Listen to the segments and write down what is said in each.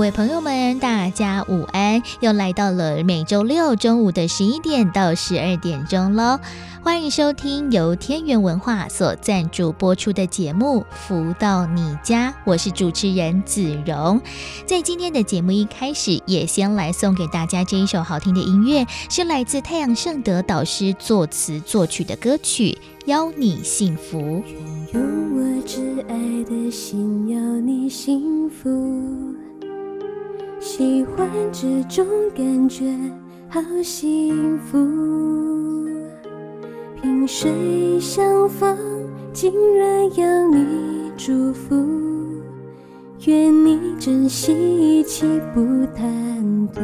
各位朋友们，大家午安！又来到了每周六中午的十一点到十二点钟喽。欢迎收听由天元文化所赞助播出的节目《福到你家》，我是主持人子荣。在今天的节目一开始，也先来送给大家这一首好听的音乐，是来自太阳盛德导师作词作曲的歌曲《邀你幸福》。用我挚爱的心邀你幸福，喜欢这种感觉，好幸福。萍水相逢，竟然要你祝福，愿你珍惜一切不贪图。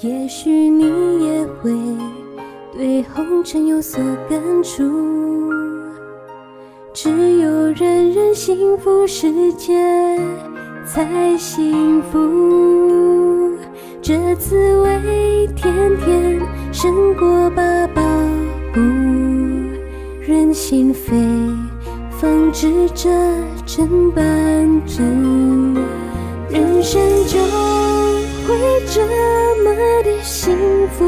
也许你也会对红尘有所感触，只有人人幸福，世界才幸福。这滋味甜甜胜过八宝补，任心扉，方知这真半真。人生就会这么的幸福，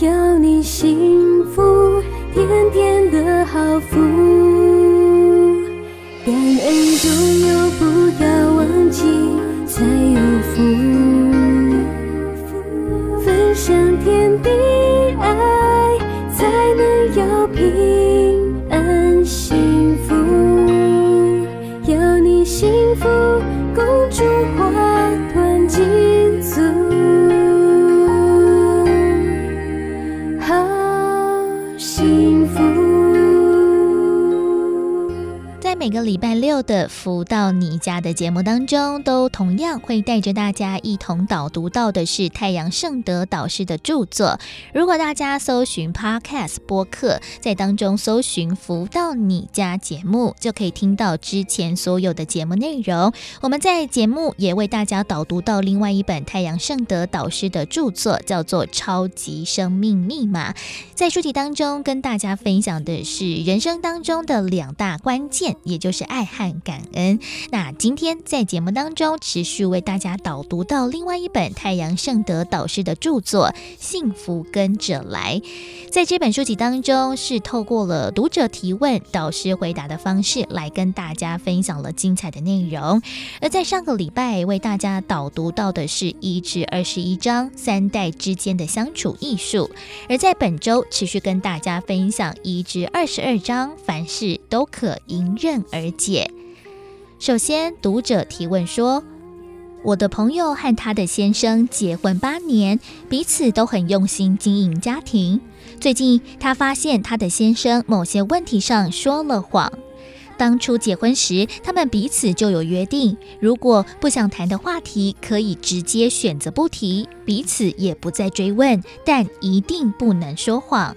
要你幸福，甜甜的好福，感恩总有，不要忘记才有福。每个礼拜六的福到你家的节目当中，都同样会带着大家一同导读到的是太阳盛德导师的著作。如果大家搜寻 Podcast 播客，在当中搜寻福到你家节目，就可以听到之前所有的节目内容。我们在节目也为大家导读到另外一本太阳盛德导师的著作，叫做《超级生命密码》。在书籍当中跟大家分享的是人生当中的两大关键。也就是爱和感恩。那今天在节目当中，持续为大家导读到另外一本太阳圣德导师的著作《幸福跟着来》。在这本书籍当中，是透过了读者提问、导师回答的方式来跟大家分享了精彩的内容。而在上个礼拜为大家导读到的是一至二十一章三代之间的相处艺术，而在本周持续跟大家分享一至二十二章凡事都可迎刃而解。首先，读者提问说：“我的朋友和他的先生结婚八年，彼此都很用心经营家庭。最近，他发现他的先生某些问题上说了谎。当初结婚时，他们彼此就有约定，如果不想谈的话题，可以直接选择不提，彼此也不再追问，但一定不能说谎。”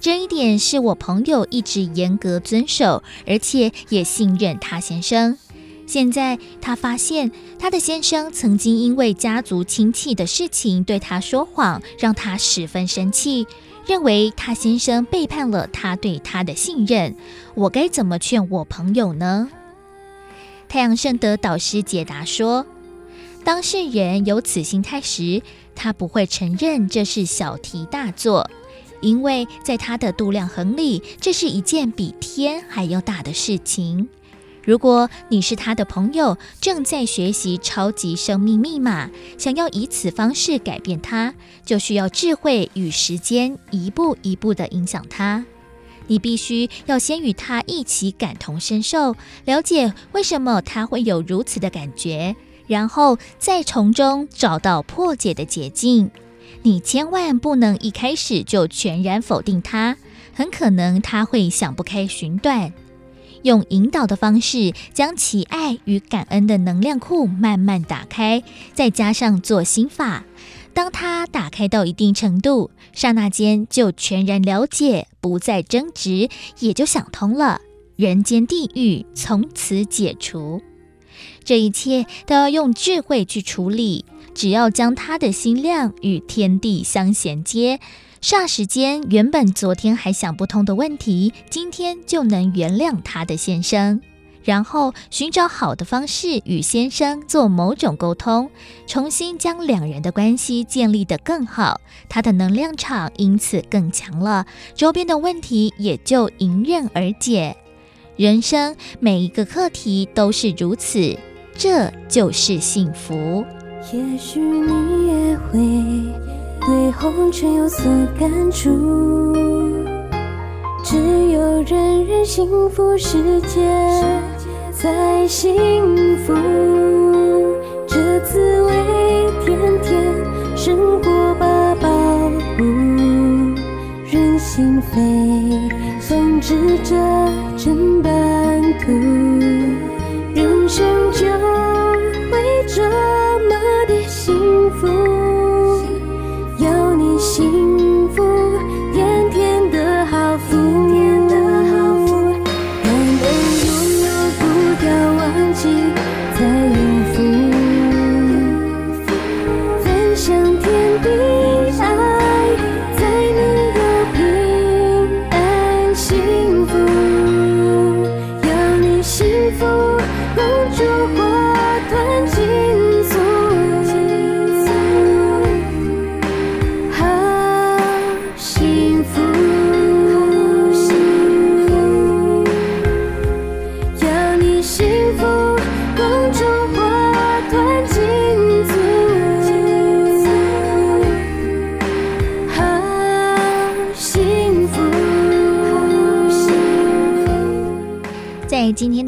这一点是我朋友一直严格遵守，而且也信任他先生。现在他发现他的先生曾经因为家族亲戚的事情对他说谎，让他十分生气，认为他先生背叛了他对他的信任。我该怎么劝我朋友呢？太阳圣德导师解答说：当事人有此心态时，他不会承认这是小题大做。因为在他的度量衡里，这是一件比天还要大的事情。如果你是他的朋友，正在学习超级生命密码，想要以此方式改变他，就需要智慧与时间，一步一步地影响他。你必须要先与他一起感同身受，了解为什么他会有如此的感觉，然后再从中找到破解的捷径。你千万不能一开始就全然否定他，很可能他会想不开寻短。用引导的方式，将其爱与感恩的能量库慢慢打开，再加上做心法，当他打开到一定程度，刹那间就全然了解，不再争执，也就想通了，人间地狱从此解除。这一切都要用智慧去处理，只要将他的心量与天地相衔接，霎时间，原本昨天还想不通的问题，今天就能原谅他的先生。然后寻找好的方式与先生做某种沟通，重新将两人的关系建立得更好，他的能量场因此更强了，周边的问题也就迎刃而解。人生每一个课题都是如此，这就是幸福。也许你也会对红尘有所感触，只有人人幸福世界。才幸福，这滋味甜甜，胜过把保护。任心飞，风织着真版图，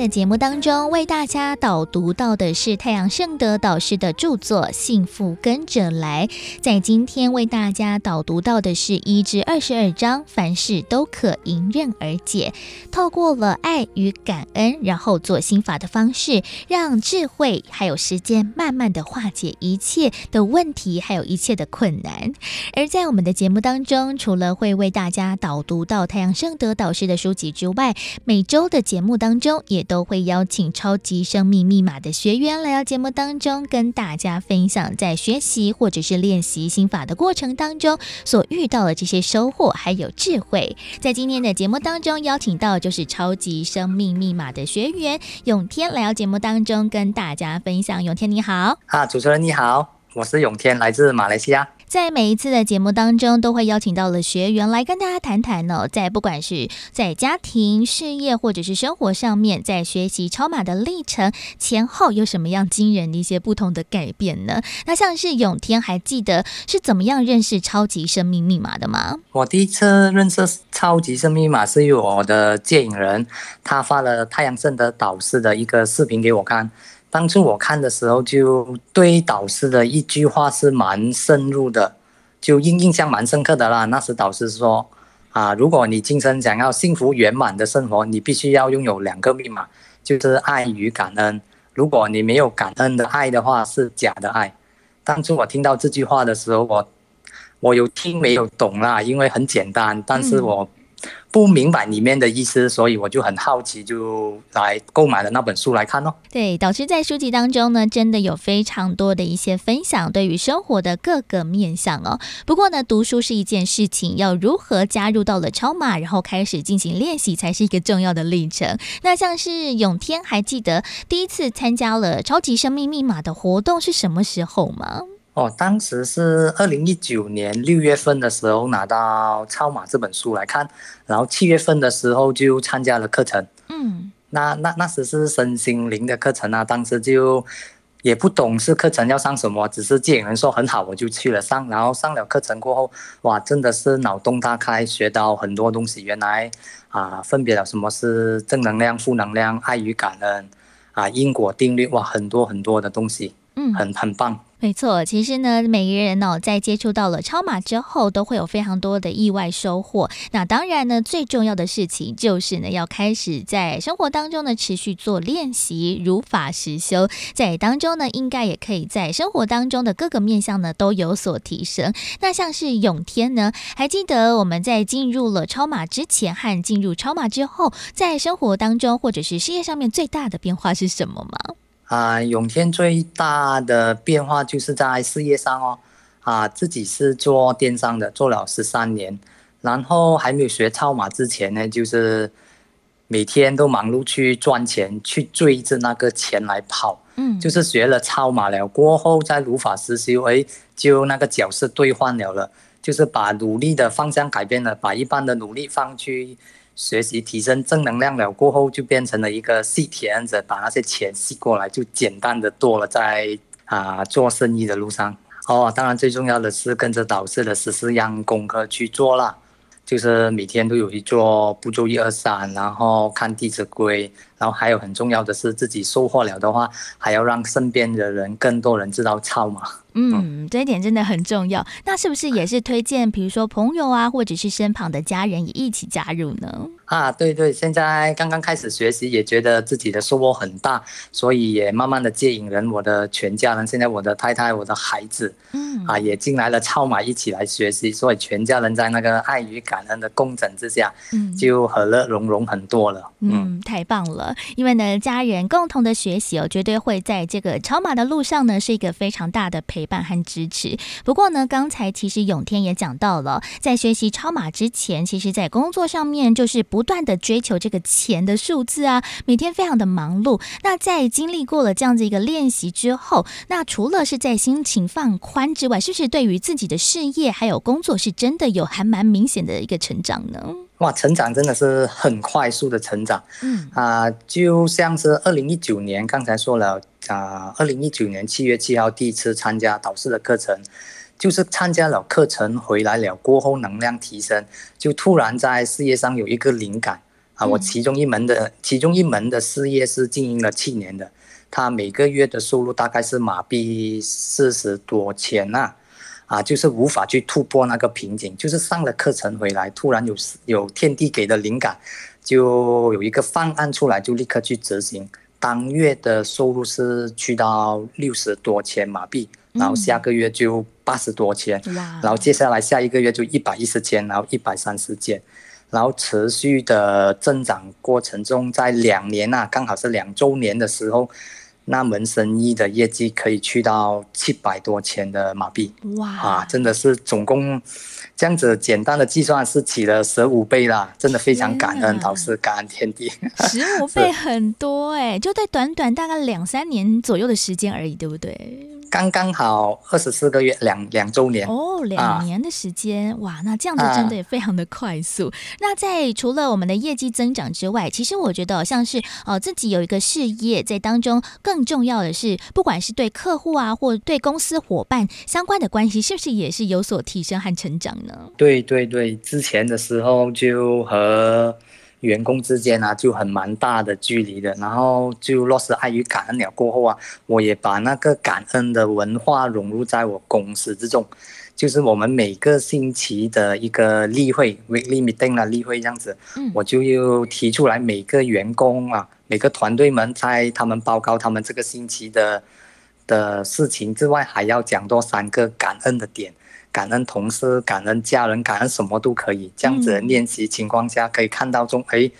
节目当中，为大家导读到的是太阳圣德导师的著作《幸福跟着来》。在今天为大家导读到的是一至二十二章，凡事都可迎刃而解。透过了爱与感恩，然后做心法的方式，让智慧还有时间慢慢的化解一切的问题，还有一切的困难。而在我们的节目当中，除了会为大家导读到太阳圣德导师的书籍之外，每周的节目当中，也都都会邀请超级生命密码的学员来到节目当中，跟大家分享在学习或者是练习心法的过程当中所遇到的这些收获还有智慧。在今天的节目当中，邀请到就是超级生命密码的学员永天来到节目当中跟大家分享。永天你好，啊，主持人你好，我是永天，来自马来西亚。在每一次的节目当中，都会邀请到了学员来跟大家谈谈呢，在不管是在家庭、事业或者是生活上面，在学习超码的历程前后有什么样惊人的一些不同的改变呢？那像是永天还记得是怎么样认识超级生命密码的吗？我第一次认识超级生命密码是由我的借影人，他发了太阳盛德导师的一个视频给我看。当初我看的时候，就对导师的一句话是蛮深入的，就印印象蛮深刻的啦。那时导师说，啊，如果你今生想要幸福圆满的生活，你必须要拥有两个密码，就是爱与感恩。如果你没有感恩的爱的话，是假的爱。当初我听到这句话的时候，我我有听没有懂啦，因为很简单，但是我。不明白里面的意思，所以我就很好奇，就来购买了那本书来看哦。对，导师在书籍当中呢，真的有非常多的一些分享，对于生活的各个面向哦。不过呢，读书是一件事情，要如何加入到了超码，然后开始进行练习，才是一个重要的历程。那像是永天，还记得第一次参加了超级生命密码的活动是什么时候吗？哦，当时是二零一九年六月份的时候拿到《超马》这本书来看，然后七月份的时候就参加了课程。嗯，那那那时是身心灵的课程啊，当时就也不懂是课程要上什么，只是见人说很好，我就去了上。然后上了课程过后，哇，真的是脑洞大开，学到很多东西。原来啊，分别了什么是正能量、负能量、爱与感恩啊，因果定律，哇，很多很多的东西。嗯，很很棒。没错，其实呢，每一个人哦，在接触到了超马之后，都会有非常多的意外收获。那当然呢，最重要的事情就是呢，要开始在生活当中呢，持续做练习，如法实修，在当中呢，应该也可以在生活当中的各个面向呢，都有所提升。那像是永天呢，还记得我们在进入了超马之前和进入超马之后，在生活当中或者是事业上面最大的变化是什么吗？啊，永天最大的变化就是在事业上哦，啊，自己是做电商的，做了十三年，然后还没有学超马之前呢，就是每天都忙碌去赚钱，去追着那个钱来跑，嗯，就是学了超马了过后，在如法实修，哎，就那个角色兑换了了，就是把努力的方向改变了，把一般的努力放去。学习提升正能量了过后，就变成了一个吸铁子，把那些钱吸过来，就简单的多了在啊做生意的路上。哦，当然最重要的是跟着导师的十四样功课去做了，就是每天都有去做步骤一二三，然后看《弟子规》，然后还有很重要的是自己收获了的话，还要让身边的人更多人知道超嘛。嗯，这一点真的很重要。那是不是也是推荐，比如说朋友啊，或者是身旁的家人也一起加入呢？啊，对对，现在刚刚开始学习，也觉得自己的收获很大，所以也慢慢的接引人，我的全家人，现在我的太太、我的孩子，嗯，啊，也进来了超马一起来学习，所以全家人在那个爱与感恩的共振之下，嗯，就和乐融融很多了。嗯，嗯，太棒了，因为呢，家人共同的学习哦，绝对会在这个超马的路上呢，是一个非常大的陪伴和支持。不过呢，刚才其实永天也讲到了，在学习超马之前，其实在工作上面就是。不断的追求这个钱的数字啊，每天非常的忙碌。那在经历过了这样子一个练习之后，那除了是在心情放宽之外，是不是对于自己的事业还有工作，是真的有还蛮明显的一个成长呢？哇，成长真的是很快速的成长。嗯啊、呃，就像是二零一九年，刚才说了啊，二零一九年七月七号第一次参加导师的课程。就是参加了课程回来了过后，能量提升，就突然在事业上有一个灵感啊！我其中一门的其中一门的事业是经营了七年的，他每个月的收入大概是马币四十多千呐，啊，就是无法去突破那个瓶颈。就是上了课程回来，突然有有天地给的灵感，就有一个方案出来，就立刻去执行。当月的收入是去到六十多千马币。然后下个月就八十多千，嗯，然后接下来下一个月就一百一十千，然后一百三十千，然后持续的增长过程中，在两年啊，刚好是两周年的时候，那门生意的业绩可以去到七百多千的马币，哇，啊，真的是总共。这样子简单的计算是起了十五倍啦，真的非常感恩导师，感恩天地。十五倍很多哎、欸，就在短短大概两三年左右的时间而已，对不对？刚刚好二十四个月，两两周年哦，两年的时间、啊、哇，那这样子真的也非常的快速。啊、那在除了我们的业绩增长之外，其实我觉得像是呃自己有一个事业在当中，更重要的是，不管是对客户啊，或对公司伙伴相关的关系，是不是也是有所提升和成长呢？对对对，之前的时候就和员工之间啊就很蛮大的距离的，然后就落实爱与感恩了过后啊，我也把那个感恩的文化融入在我公司之中，就是我们每个星期的一个例会，weekly meeting 啊例会这样子，我就又提出来每个员工啊，每个团队们在他们报告他们这个星期的的事情之外，还要讲多三个感恩的点。感恩同事，感恩家人，感恩什么都可以。这样子的练习情况下，可以看到中，哎，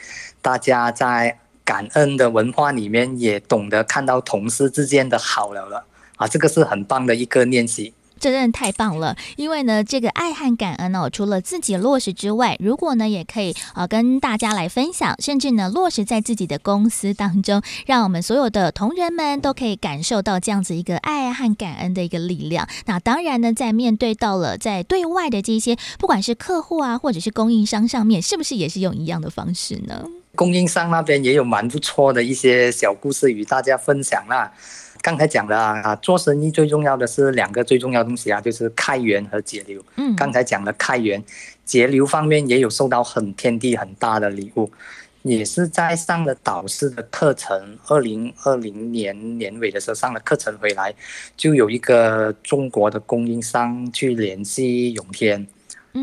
大家在感恩的文化里面也懂得看到同事之间的好了了啊，这个是很棒的一个练习。这真的太棒了，因为呢，这个爱和感恩哦，除了自己落实之外，如果呢，也可以啊、呃、跟大家来分享，甚至呢落实在自己的公司当中，让我们所有的同仁们都可以感受到这样子一个爱和感恩的一个力量。那当然呢，在面对到了在对外的这些，不管是客户啊，或者是供应商上面，是不是也是用一样的方式呢？供应商那边也有蛮不错的一些小故事与大家分享啦。刚才讲的啊，做生意最重要的是两个最重要的东西啊，就是开源和节流。嗯，刚才讲的开源、节流方面也有受到很天地很大的礼物，也是在上了导师的课程，二零二零年年尾的时候上了课程回来，就有一个中国的供应商去联系永天，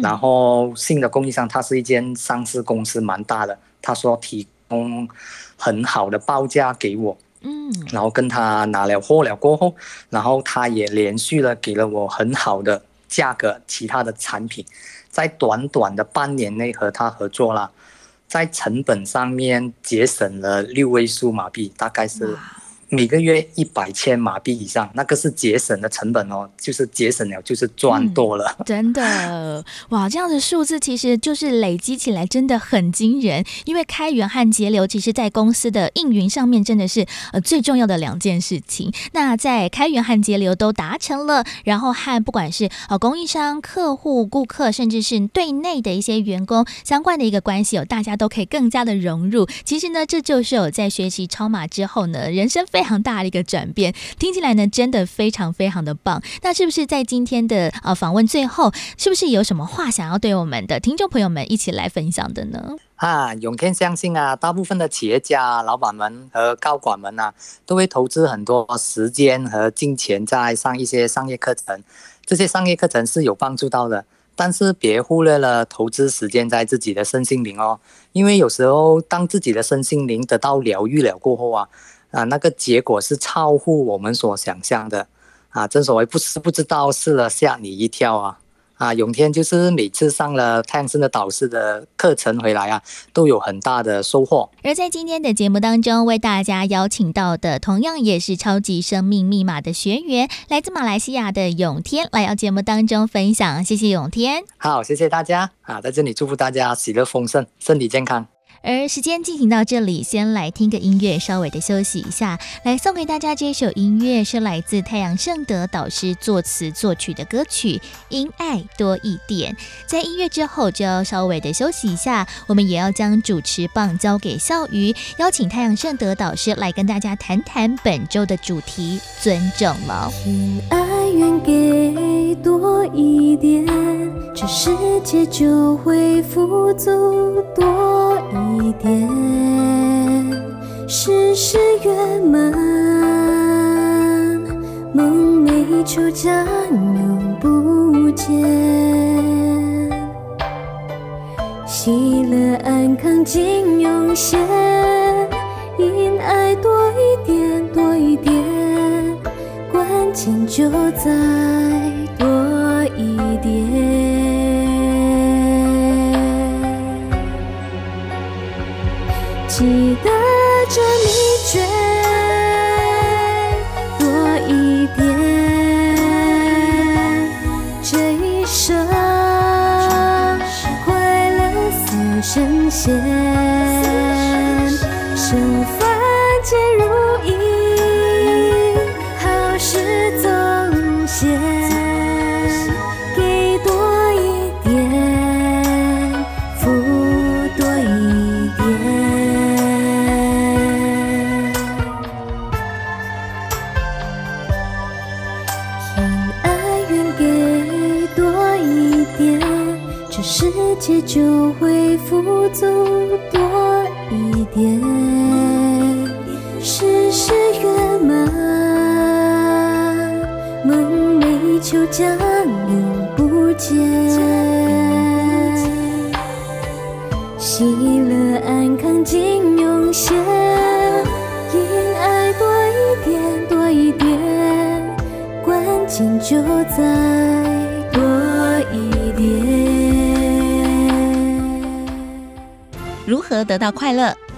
然后新的供应商他是一间上市公司，蛮大的，他说提供很好的报价给我。嗯，然后跟他拿了货了过后，然后他也连续的给了我很好的价格，其他的产品，在短短的半年内和他合作了，在成本上面节省了六位数马币，大概是。每个月一百千马币以上，那个是节省的成本哦，就是节省了，就是赚多了。嗯，真的哇，这样的数字其实就是累积起来真的很惊人。因为开源和节流，其实在公司的运营上面真的是呃最重要的两件事情。那在开源和节流都达成了，然后和不管是呃供应商、客户、顾客，甚至是对内的一些员工相关的一个关系，哦大家都可以更加的融入。其实呢，这就是有在学习超马之后呢，人生非常大的一个转变，听起来呢真的非常非常的棒。那是不是在今天的呃访问最后，是不是有什么话想要对我们的听众朋友们一起来分享的呢？啊，永天相信啊，大部分的企业家、老板们和高管们啊，都会投资很多时间和金钱在上一些商业课程。这些商业课程是有帮助到的，但是别忽略了投资时间在自己的身心灵哦。因为有时候当自己的身心灵得到疗愈了过后啊。啊，那个结果是超乎我们所想象的，啊，正所谓不是不知道，试了吓你一跳啊！啊，永天就是每次上了太阳盛德导师的课程回来啊，都有很大的收获。而在今天的节目当中，为大家邀请到的，同样也是超级生命密码的学员，来自马来西亚的永天，来到节目当中分享。谢谢永天，好，谢谢大家啊，在这里祝福大家喜乐丰盛，身体健康。而时间进行到这里，先来听个音乐，稍微的休息一下。来送给大家这首音乐，是来自太阳盛德导师作词作曲的歌曲《因爱多一点》。在音乐之后，就要稍微的休息一下。我们也要将主持棒交给笑瑜，邀请太阳盛德导师来跟大家谈谈本周的主题——尊重了。因爱愿给多一点，这世界就会富足多一点。事事圆满，梦寐求将永不见，喜乐安康尽涌现，因爱多一点，多一点，关键就在多一点。记得这秘诀，多一点，这一生快乐似神仙，一点，事事圆满，梦寐求将永不见，喜乐安康尽涌现，因爱多一点，多一点，关键就在多一点。如何得到快乐？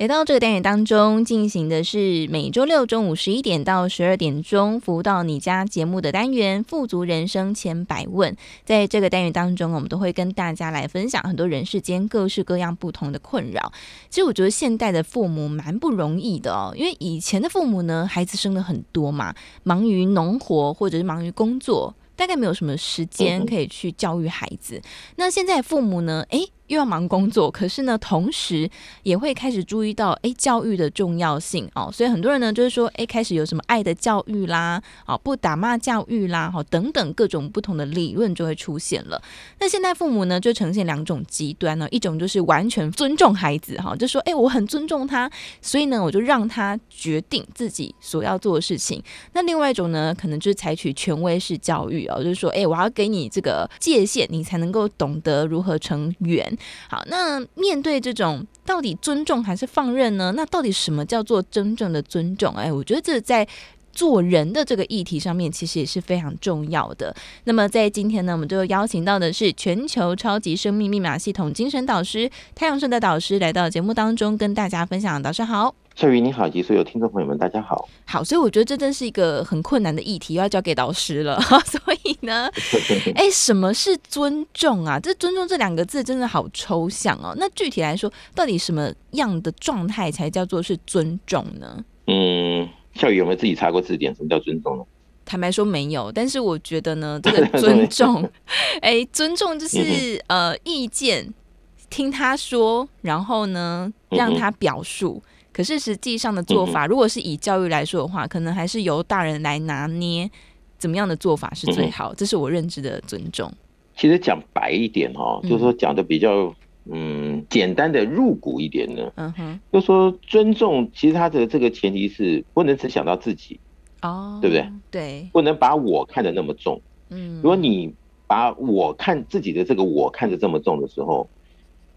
来到这个单元当中，进行的是每周六中午十一点到十二点钟服务到你家节目的单元《富足人生千百问》。在这个单元当中，我们都会跟大家来分享很多人世间各式各样不同的困扰。其实我觉得现代的父母蛮不容易的哦，因为以前的父母呢，孩子生了很多嘛，忙于农活或者是忙于工作。大概没有什么时间可以去教育孩子。嗯、那现在父母呢？诶。又要忙工作，可是呢，同时也会开始注意到，哎，教育的重要性哦。所以很多人呢，就是说，哎，开始有什么爱的教育啦，哦，不打骂教育啦，哈，等等各种不同的理论就会出现了。那现在父母呢，就呈现两种极端呢，一种就是完全尊重孩子，哈，就说，哎，我很尊重他，所以呢，我就让他决定自己所要做的事情。那另外一种呢，可能就是采取权威式教育哦，就是说，哎，我要给你这个界限，你才能够懂得如何成缘。好，那面对这种到底尊重还是放任呢？那到底什么叫做真正的尊重？哎，我觉得这在做人的这个议题上面，其实也是非常重要的。那么在今天呢，我们就邀请到的是全球超级生命密码系统精神导师太阳神的导师来到节目当中，跟大家分享。导师好。笑宇你好，以及所有听众朋友们，大家好。好，所以我觉得这真是一个很困难的议题，要交给导师了。所以呢，哎，什么是尊重啊？这尊重这两个字真的好抽象哦。那具体来说，到底什么样的状态才叫做是尊重呢？嗯，笑宇有没有自己查过字典？什么叫尊重呢？坦白说没有，但是我觉得呢，这个尊重，哎，尊重就是呃意见，听他说，然后呢让他表述。可是实际上的做法，如果是以教育来说的话，可能还是由大人来拿捏怎么样的做法是最好。这是我认知的尊重。其实讲白一点哈，就是说讲的比较嗯简单的入骨一点呢，嗯哼，就说尊重，其实他的这个前提是不能只想到自己哦，对不对？对，不能把我看得那么重。嗯，如果你把我看自己的这个我看得这么重的时候，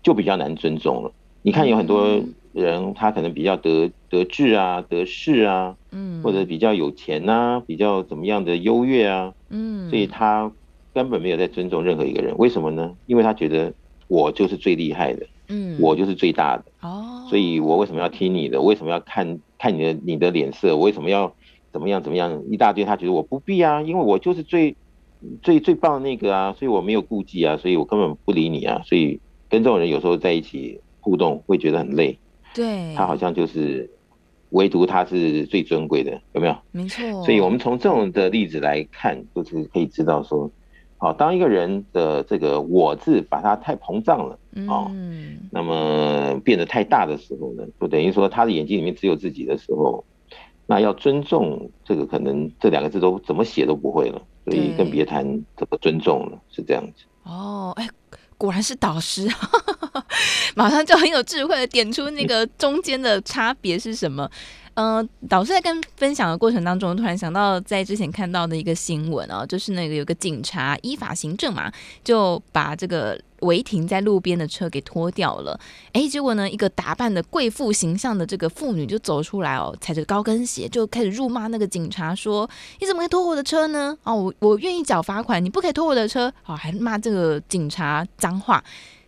就比较难尊重了。你看有很多。人他可能比较得得志啊，得势啊，嗯，或者比较有钱呐、啊，比较怎么样的优越啊，嗯，所以他根本没有在尊重任何一个人。为什么呢？因为他觉得我就是最厉害的，嗯，我就是最大的，哦，所以我为什么要听你的？为什么要看看你的你的脸色？我为什么要怎么样怎么样？一大堆，他觉得我不必啊，因为我就是最最最棒的那个啊，所以我没有顾忌啊，所以我根本不理你啊。所以跟这种人有时候在一起互动会觉得很累。对，他好像就是，唯独他是最尊贵的，有没有？没错。所以我们从这种的例子来看，就是可以知道说，好，当一个人的这个“我”字把它太膨胀了，哦，嗯，那么变得太大的时候呢，就等于说他的眼睛里面只有自己的时候，那要尊重这个，可能这两个字都怎么写都不会了，所以更别谈怎么尊重了，是这样子。哦，哎。果然是导师，马上就很有智慧的点出那个中间的差别是什么。嗯，导师在跟分享的过程当中，突然想到在之前看到的一个新闻啊，就是那个有个警察依法行政嘛，就把这个违停在路边的车给拖掉了。哎，结果呢，一个打扮的贵妇形象的这个妇女就走出来哦，踩着高跟鞋就开始辱骂那个警察，说：“你怎么可以拖我的车呢？哦，我我愿意缴罚款，你不可以拖我的车。”哦，还骂这个警察脏话。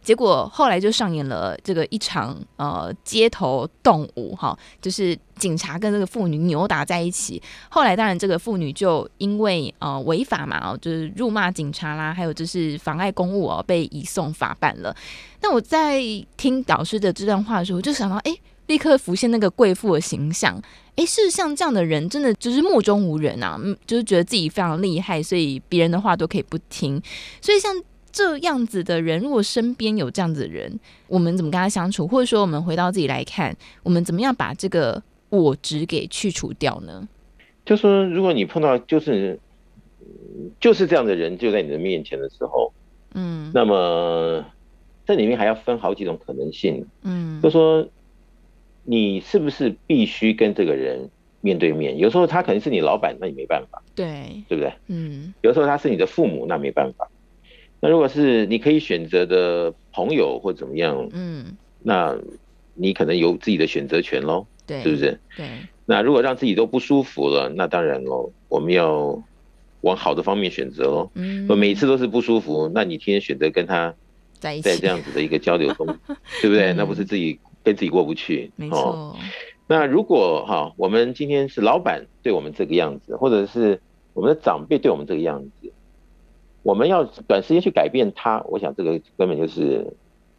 结果后来就上演了这个一场呃街头动武哈，就是警察跟这个妇女扭打在一起。后来当然这个妇女就因为呃违法嘛哦，就是辱骂警察啦，还有就是妨碍公务哦，被移送法办了。那我在听导师的这段话的时候，就想到哎，立刻浮现那个贵妇的形象。哎，是像这样的人，真的就是目中无人啊，就是觉得自己非常厉害，所以别人的话都可以不听。所以像。这样子的人，如果身边有这样子的人，我们怎么跟他相处？或者说，我们回到自己来看，我们怎么样把这个我执给去除掉呢？就说，如果你碰到就是就是这样的人就在你的面前的时候，嗯，那么这里面还要分好几种可能性，嗯，就说你是不是必须跟这个人面对面？有时候他可能是你老板，那你没办法，对，对不对？嗯，有时候他是你的父母，那没办法。那如果是你可以选择的朋友或怎么样，嗯，那你可能有自己的选择权喽，对，是不是？对。那如果让自己都不舒服了，那当然喽，我们要往好的方面选择喽。嗯。每一次都是不舒服，那你天天选择跟他在在这样子的一个交流中，对不对？那不是自己跟自己过不去。没错。那如果哈，我们今天是老板对我们这个样子，或者是我们的长辈对我们这个样子。我们要短时间去改变他，我想这个根本就是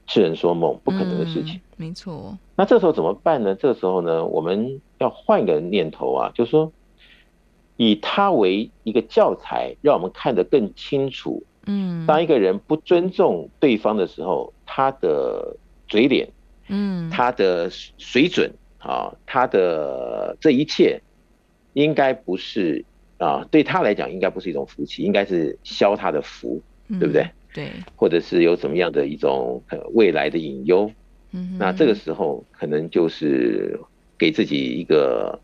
痴人说梦，不可能的事情。嗯、没错。那这时候怎么办呢？这个时候呢，我们要换个念头啊，就是说，以他为一个教材，让我们看得更清楚。嗯，当一个人不尊重对方的时候，他的嘴脸，嗯，他的水准啊，他的这一切，应该不是啊，对他来讲，应该不是一种福气，应该是消他的福，对不对？对，或者是有怎么样的一种未来的隐忧。嗯，那这个时候可能就是给自己一个。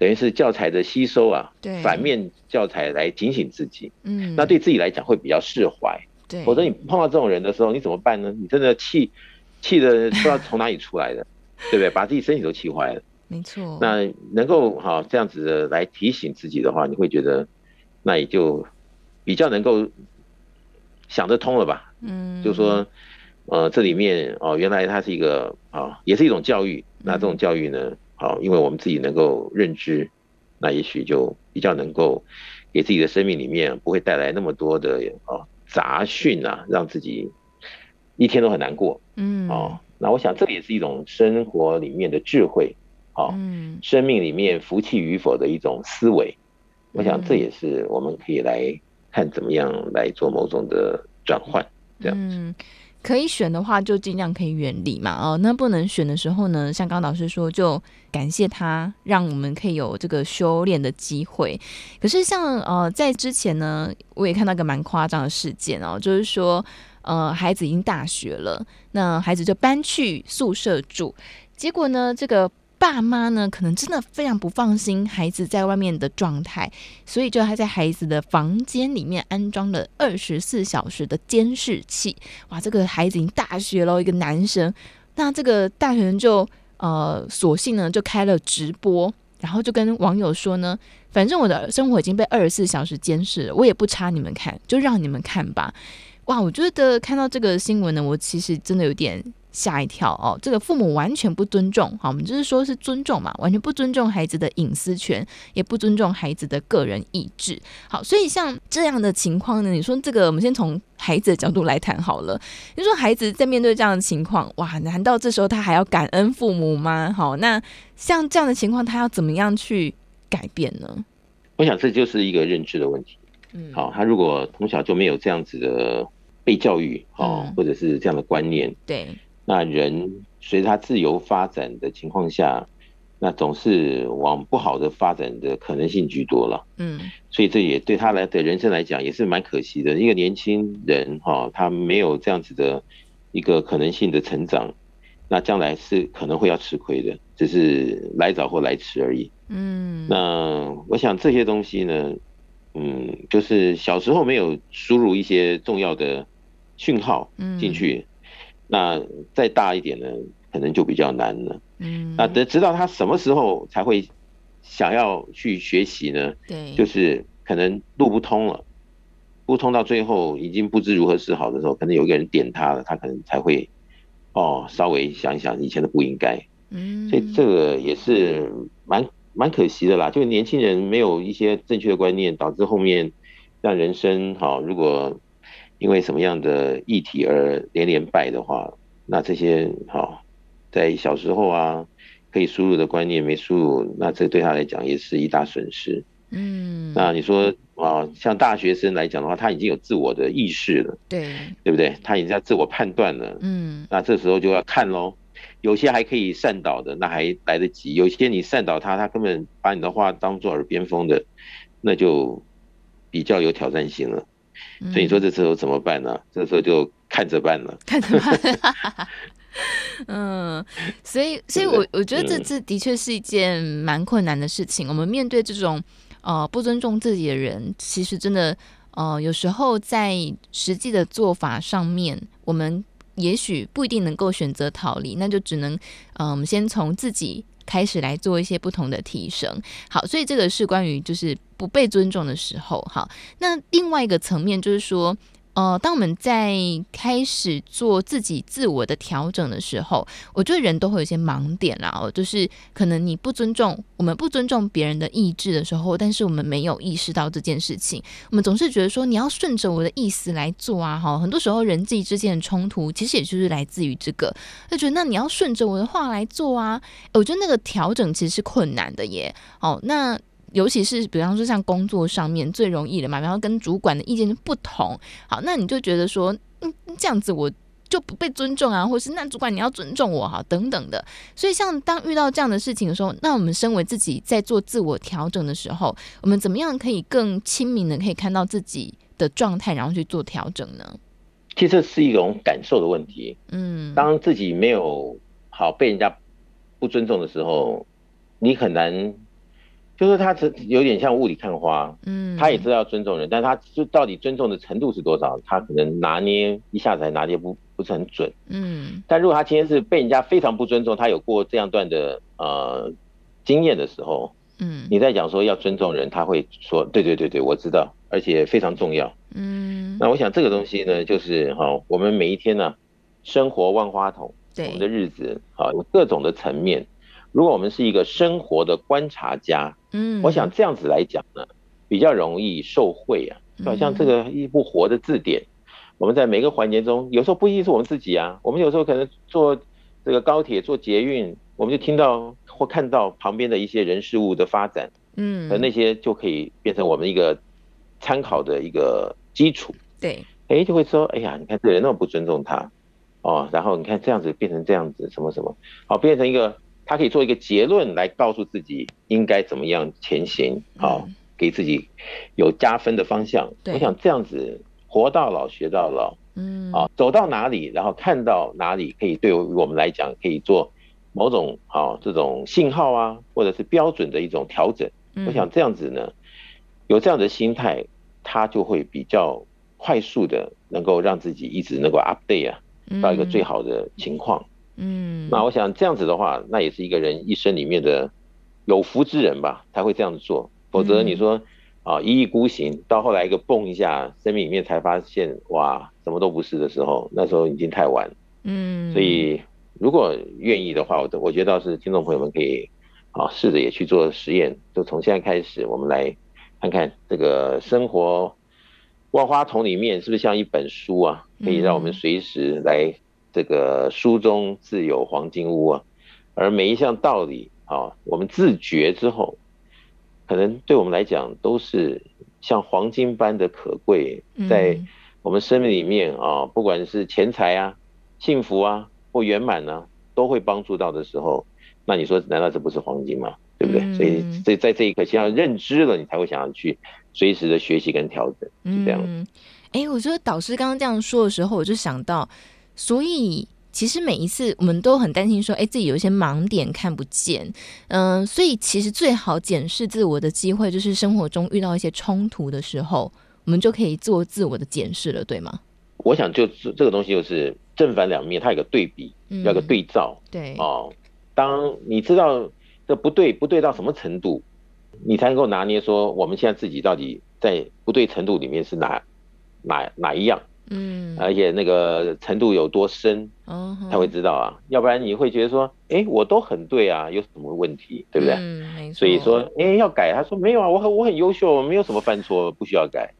等于是教材的吸收啊，对，反面教材来警醒自己，嗯，那对自己来讲会比较释怀，对，否则你碰到这种人的时候，你怎么办呢？你真的气气的不知道从哪里出来的，对不对？把自己身体都气坏了，没错。那能够好这样子的来提醒自己的话，你会觉得那也就比较能够想得通了吧？嗯，就说呃，这里面哦，原来它是一个啊，也是一种教育，那这种教育呢？好，因为我们自己能够认知，那也许就比较能够给自己的生命里面不会带来那么多的哦杂讯啊，让自己一天都很难过。嗯，哦，那我想这也是一种生活里面的智慧，好，嗯，生命里面福气与否的一种思维。我想这也是我们可以来看怎么样来做某种的转换，这样子。可以选的话，就尽量可以远离嘛。哦，那不能选的时候呢，像刚刚老师说，就感谢他，让我们可以有这个修炼的机会。可是像呃，在之前呢，我也看到一个蛮夸张的事件哦，就是说呃，孩子已经大学了，那孩子就搬去宿舍住，结果呢，这个。爸妈呢，可能真的非常不放心孩子在外面的状态，所以就他在孩子的房间里面安装了二十四小时的监视器。哇，这个孩子已经大学了，一个男生，那这个大学生就呃，索性呢就开了直播，然后就跟网友说呢，反正我的生活已经被二十四小时监视了，我也不差你们看，就让你们看吧。哇，我觉得看到这个新闻呢，我其实真的有点。吓一跳哦！这个父母完全不尊重，好，我们就是说是尊重嘛，完全不尊重孩子的隐私权，也不尊重孩子的个人意志。好，所以像这样的情况呢，你说这个，我们先从孩子的角度来谈好了。你说孩子在面对这样的情况，哇，难道这时候他还要感恩父母吗？好，那像这样的情况，他要怎么样去改变呢？我想这就是一个认知的问题。嗯，好，他如果从小就没有这样子的被教育，哦，嗯、或者是这样的观念，对。那人随着他自由发展的情况下，那总是往不好的发展的可能性居多了。嗯，所以这也对他来的人生来讲也是蛮可惜的。一个年轻人哈，他没有这样子的一个可能性的成长，那将来是可能会要吃亏的，只是来早或来迟而已。嗯，那我想这些东西呢，嗯，就是小时候没有输入一些重要的讯号进去。那再大一点呢，可能就比较难了。嗯，那等直到他什么时候才会想要去学习呢？对，就是可能路不通了，不通到最后已经不知如何是好的时候，可能有一个人点他了，他可能才会哦稍微想一想以前的不应该。嗯，所以这个也是蛮蛮可惜的啦，就是年轻人没有一些正确的观念，导致后面让人生好如果。因为什么样的议题而连连败的话，那这些好，在小时候啊可以输入的观念没输入，那这对他来讲也是一大损失。嗯，那你说啊，像大学生来讲的话，他已经有自我的意识了，对，对不对？他已经在自我判断了。嗯，那这时候就要看喽，有些还可以善导的，那还来得及；有些你善导他，他根本把你的话当做耳边风的，那就比较有挑战性了。所以你说这时候怎么办呢？嗯、这时候就看着办了，看着办。嗯，所以，所以我我觉得这次的确是一件蛮困难的事情。嗯、我们面对这种呃不尊重自己的人，其实真的呃有时候在实际的做法上面，我们也许不一定能够选择逃离，那就只能嗯、呃，我们先从自己。开始来做一些不同的提升，好，所以这个是关于就是不被尊重的时候，好，那另外一个层面就是说。呃，当我们在开始做自己自我的调整的时候，我觉得人都会有一些盲点啦。哦，就是可能你不尊重我们，不尊重别人的意志的时候，但是我们没有意识到这件事情。我们总是觉得说你要顺着我的意思来做啊，哈，很多时候人际之间的冲突其实也就是来自于这个，就觉得那你要顺着我的话来做啊。我觉得那个调整其实是困难的耶。哦，那。尤其是比方说像工作上面最容易的嘛，然后跟主管的意见不同，好，那你就觉得说，嗯，这样子我就不被尊重啊，或是那主管你要尊重我哈，等等的。所以像当遇到这样的事情的时候，那我们身为自己在做自我调整的时候，我们怎么样可以更亲民的可以看到自己的状态，然后去做调整呢？其实是一种感受的问题。嗯，当自己没有好被人家不尊重的时候，你很难，就是他是有点像雾里看花。嗯，他也知道要尊重人，但他就到底尊重的程度是多少，他可能拿捏一下子还拿捏不不是很准。嗯，但如果他今天是被人家非常不尊重，他有过这样段的呃经验的时候，嗯，你在讲说要尊重人，他会说对对对对，我知道，而且非常重要。嗯，那我想这个东西呢，就是哈，我们每一天呢，生活万花筒，对，我们的日子啊，有各种的层面。如果我们是一个生活的观察家，嗯，我想这样子来讲呢，比较容易受惠啊。就好像这个一部活的字典，我们在每个环节中，有时候不一定是我们自己啊，我们有时候可能坐这个高铁、坐捷运，我们就听到或看到旁边的一些人事物的发展，嗯，而那些就可以变成我们一个参考的一个基础。对，哎，就会说，哎呀，你看这个人那么不尊重他，哦，然后你看这样子变成这样子，什么什么，好，变成一个。他可以做一个结论来告诉自己应该怎么样前行，好，给自己有加分的方向。我想这样子活到老学到老，嗯，啊，走到哪里，然后看到哪里可以对于我们来讲可以做某种啊这种信号啊，或者是标准的一种调整。我想这样子呢，有这样的心态，他就会比较快速的能够让自己一直能够 update 啊，到一个最好的情况。嗯，那我想这样子的话，那也是一个人一生里面的有福之人吧，他会这样子做。否则你说啊一意孤行，到后来一个蹦一下，生命里面才发现哇什么都不是的时候，那时候已经太晚。嗯，所以如果愿意的话，我我觉得倒是听众朋友们可以啊试着也去做实验，就从现在开始，我们来看看这个生活万花筒里面是不是像一本书啊，可以让我们随时来。这个书中自有黄金屋啊，而每一项道理啊，我们自觉之后，可能对我们来讲都是像黄金般的可贵，在我们生命里面啊，不管是钱财啊、幸福啊或圆满呢，都会帮助到的时候，那你说难道这不是黄金吗？对不对？所以在在这一刻，先要认知了，你才会想要去随时的学习跟调整，是这样。嗯，哎，我觉得导师刚刚这样说的时候，我就想到。所以，其实每一次我们都很担心说，哎，自己有一些盲点看不见，嗯、呃，所以其实最好检视自我的机会，就是生活中遇到一些冲突的时候，我们就可以做自我的检视了，对吗？我想，就这个东西就是正反两面，它有个对比，嗯要个对照，嗯、对哦。当你知道这不对，不对到什么程度，你才能够拿捏说，我们现在自己到底在不对程度里面是哪哪哪一样。嗯，而且那个程度有多深，哦，他会知道啊，要不然你会觉得说，哎，我都很对啊，有什么问题，对不对？嗯，没错。所以说，哎，要改，他说没有啊，我很我很优秀，没有什么犯错，不需要改，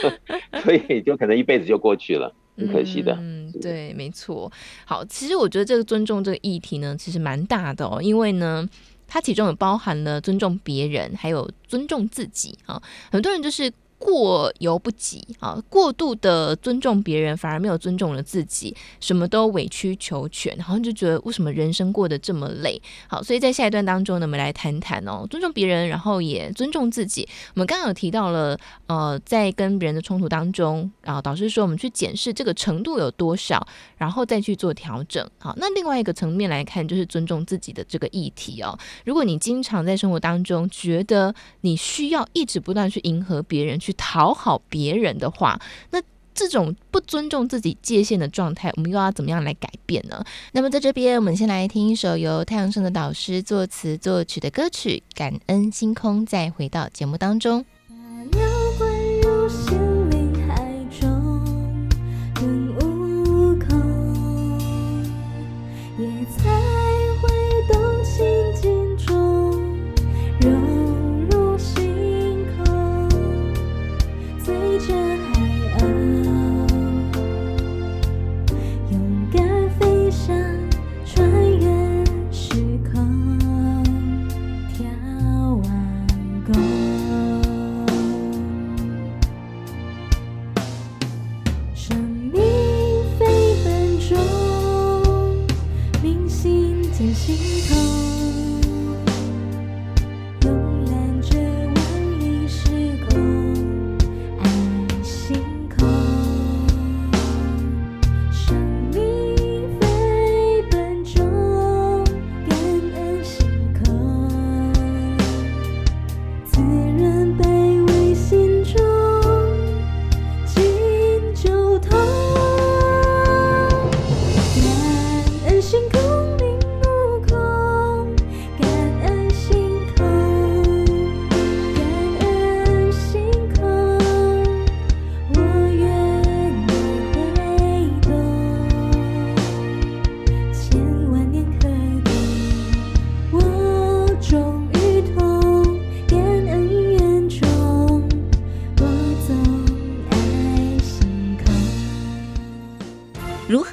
所以就可能一辈子就过去了，很可惜的。嗯，对，没错。好，其实我觉得这个尊重这个议题呢，其实蛮大的哦，因为呢，它其中有包含了尊重别人，还有尊重自己啊，很多人就是。过犹不及啊！过度的尊重别人，反而没有尊重了自己，什么都委曲求全，然后就觉得为什么人生过得这么累？好，所以在下一段当中呢，我们来谈谈哦，尊重别人，然后也尊重自己。我们刚刚有提到了，呃，在跟别人的冲突当中，然后导师说我们去检视这个程度有多少，然后再去做调整。好，那另外一个层面来看，就是尊重自己的这个议题哦。如果你经常在生活当中觉得你需要一直不断去迎合别人去。讨好别人的话，那这种不尊重自己界限的状态，我们又要怎么样来改变呢？那么在这边，我们先来听一首由太阳神的导师作词作曲的歌曲《感恩星空》，再回到节目当中。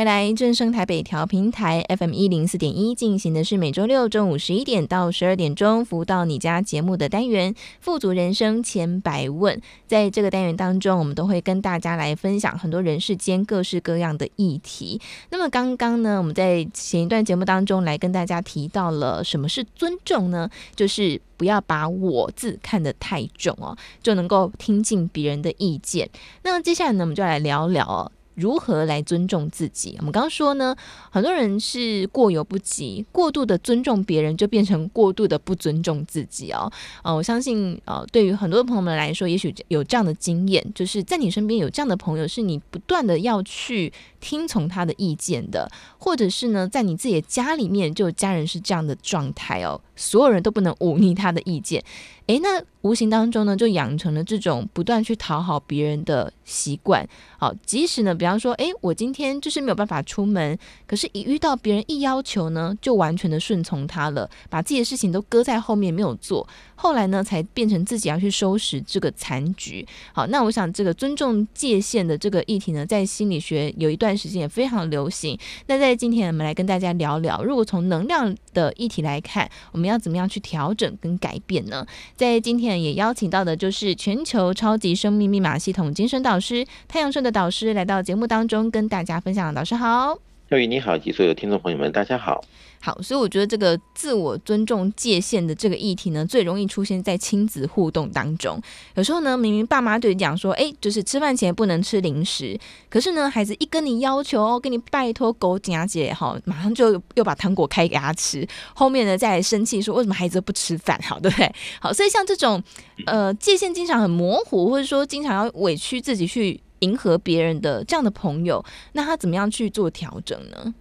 回来，正声台北调频台 FM 一零四点一进行的是每周六中午十一点到十二点钟服务到你家节目的单元《富足人生千百问》。在这个单元当中，我们都会跟大家来分享很多人世间各式各样的议题。那么刚刚呢，我们在前一段节目当中来跟大家提到了什么是尊重呢？就是不要把我字看得太重哦，就能够听进别人的意见。那么接下来呢，我们就来聊聊哦。如何来尊重自己？我们刚刚说呢，很多人是过犹不及，过度的尊重别人，就变成过度的不尊重自己哦。呃，我相信，呃，对于很多朋友们来说，也许有这样的经验，就是在你身边有这样的朋友，是你不断的要去听从他的意见的，或者是呢，在你自己的家里面，就家人是这样的状态哦，所有人都不能忤逆他的意见。诶，那无形当中呢，就养成了这种不断去讨好别人的习惯。好，即使呢，比方说，诶，我今天就是没有办法出门，可是，一遇到别人一要求呢，就完全的顺从他了，把自己的事情都搁在后面没有做。后来呢，才变成自己要去收拾这个残局。好，那我想这个尊重界限的这个议题呢，在心理学有一段时间也非常流行。那在今天，我们来跟大家聊聊，如果从能量的议题来看，我们要怎么样去调整跟改变呢？在今天也邀请到的就是全球超级生命密码系统精神导师太阳顺的导师来到节目当中，跟大家分享。导师好，小雨你好，及所有听众朋友们，大家好。好，所以我觉得这个自我尊重界限的这个议题呢，最容易出现在亲子互动当中。有时候呢，明明爸妈对你讲说，哎，就是吃饭前不能吃零食，可是呢，孩子一跟你要求哦，跟你拜托狗夹姐哈，马上就又把糖果开给他吃，后面呢再来生气说为什么孩子不吃饭，好对不对？好，所以像这种呃界限经常很模糊，或者说经常要委屈自己去迎合别人的这样的朋友，那他怎么样去做调整呢？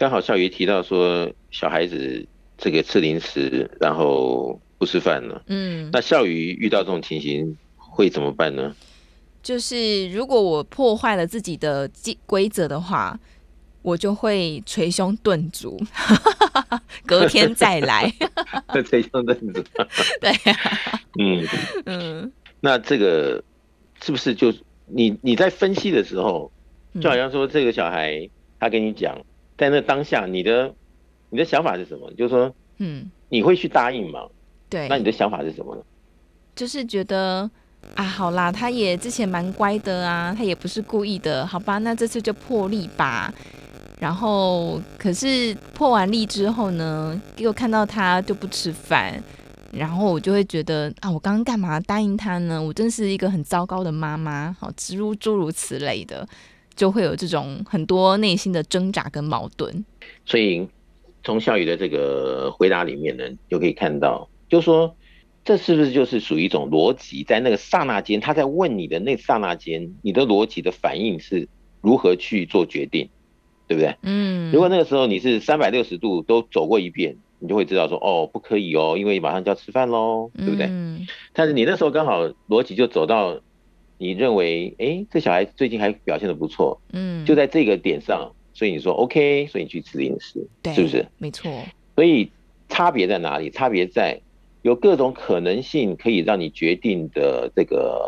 刚好孝瑜提到说，小孩子这个吃零食，然后不吃饭了。嗯，那笑瑜遇到这种情形会怎么办呢？就是如果我破坏了自己的规则的话，我就会捶胸顿足，隔天再来。捶胸顿足。对呀、啊。嗯嗯。那这个是不是就你你在分析的时候，就好像说这个小孩他跟你讲。在那当下，你的你的想法是什么？就是说，嗯，你会去答应吗？对，那你的想法是什么呢？就是觉得啊，好啦，他也之前蛮乖的啊，他也不是故意的，好吧？那这次就破例吧。然后，可是破完例之后呢，给我看到他就不吃饭，然后我就会觉得啊，我刚刚干嘛答应他呢？我真是一个很糟糕的妈妈，好，诸如诸如此类的。就会有这种很多内心的挣扎跟矛盾，所以从小雨的这个回答里面呢，就可以看到，就说这是不是就是属于一种逻辑？在那个刹那间，他在问你的那刹那间，你的逻辑的反应是如何去做决定，对不对？嗯，如果那个时候你是三百六十度都走过一遍，你就会知道说，哦，不可以哦，因为马上就要吃饭喽，对不对？嗯，但是你那时候刚好逻辑就走到。你认为，哎，这小孩最近还表现的不错，嗯，就在这个点上，所以你说 OK，所以你去吃零食，对，是不是？没错。所以差别在哪里？差别在有各种可能性可以让你决定的这个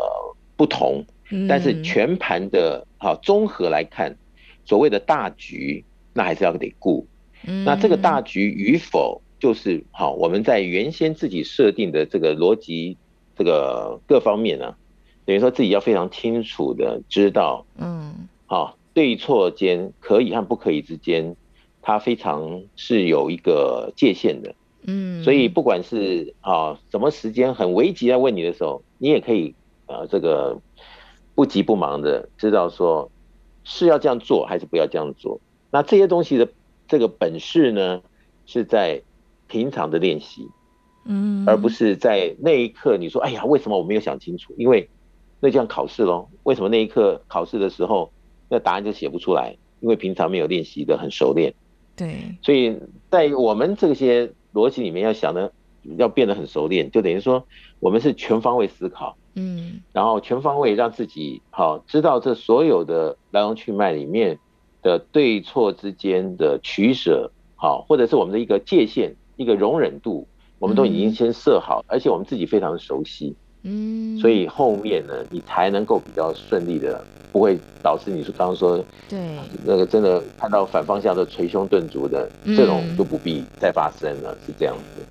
不同，嗯，但是全盘的好综合来看，所谓的大局，那还是要得顾。嗯，那这个大局与否，就是好我们在原先自己设定的这个逻辑，这个各方面呢，啊。等于说自己要非常清楚的知道，嗯，好，对错间可以和不可以之间，它非常是有一个界限的，嗯，所以不管是啊什么时间很危急要问你的时候，你也可以啊这个不急不忙的知道说是要这样做还是不要这样做。那这些东西的这个本事呢，是在平常的练习，嗯，而不是在那一刻你说哎呀为什么我没有想清楚？因为那就像考试喽，为什么那一刻考试的时候，那答案就写不出来？因为平常没有练习的很熟练。对，所以在我们这些逻辑里面要想的要变得很熟练，就等于说我们是全方位思考，嗯，然后全方位让自己好知道这所有的来龙去脉里面的对错之间的取舍，好，或者是我们的一个界限、一个容忍度，我们都已经先设好，而且我们自己非常熟悉，嗯，所以后面呢，你才能够比较顺利的。不会导致你说刚刚说对那个真的看到反方向的捶胸顿足的、嗯、这种就不必再发生了，是这样子。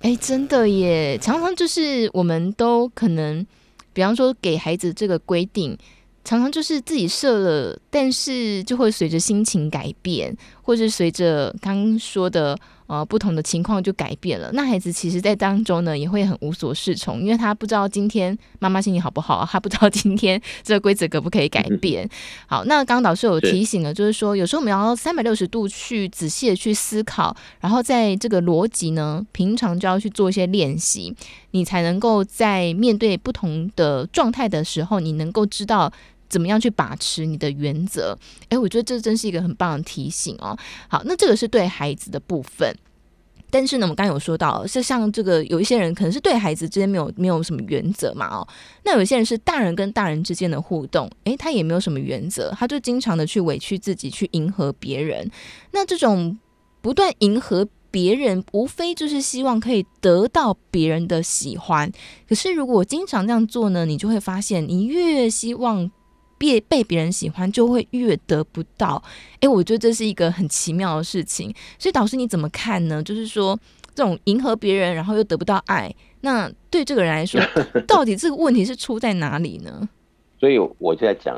哎，真的耶，常常就是我们都可能，比方说给孩子这个规定，常常就是自己设了，但是就会随着心情改变，或是随着刚刚说的。呃，不同的情况就改变了。那孩子其实，在当中呢，也会很无所适从，因为他不知道今天妈妈心情好不好，他不知道今天这个规则可不可以改变。好，那刚刚导师有提醒了，就是说，有时候我们要三百六十度去仔细的去思考，然后在这个逻辑呢，平常就要去做一些练习，你才能够在面对不同的状态的时候，你能够知道。怎么样去把持你的原则？诶，我觉得这真是一个很棒的提醒哦。好，那这个是对孩子的部分，但是呢，我们刚有说到，是像这个有一些人可能是对孩子之间没有没有什么原则嘛哦。那有些人是大人跟大人之间的互动，诶，他也没有什么原则，他就经常的去委屈自己，去迎合别人。那这种不断迎合别人，无非就是希望可以得到别人的喜欢。可是如果经常这样做呢，你就会发现，你越希望。越被别人喜欢，就会越得不到。诶，我觉得这是一个很奇妙的事情。所以导师你怎么看呢？就是说，这种迎合别人，然后又得不到爱，那对这个人来说，到底这个问题是出在哪里呢？所以我就在讲，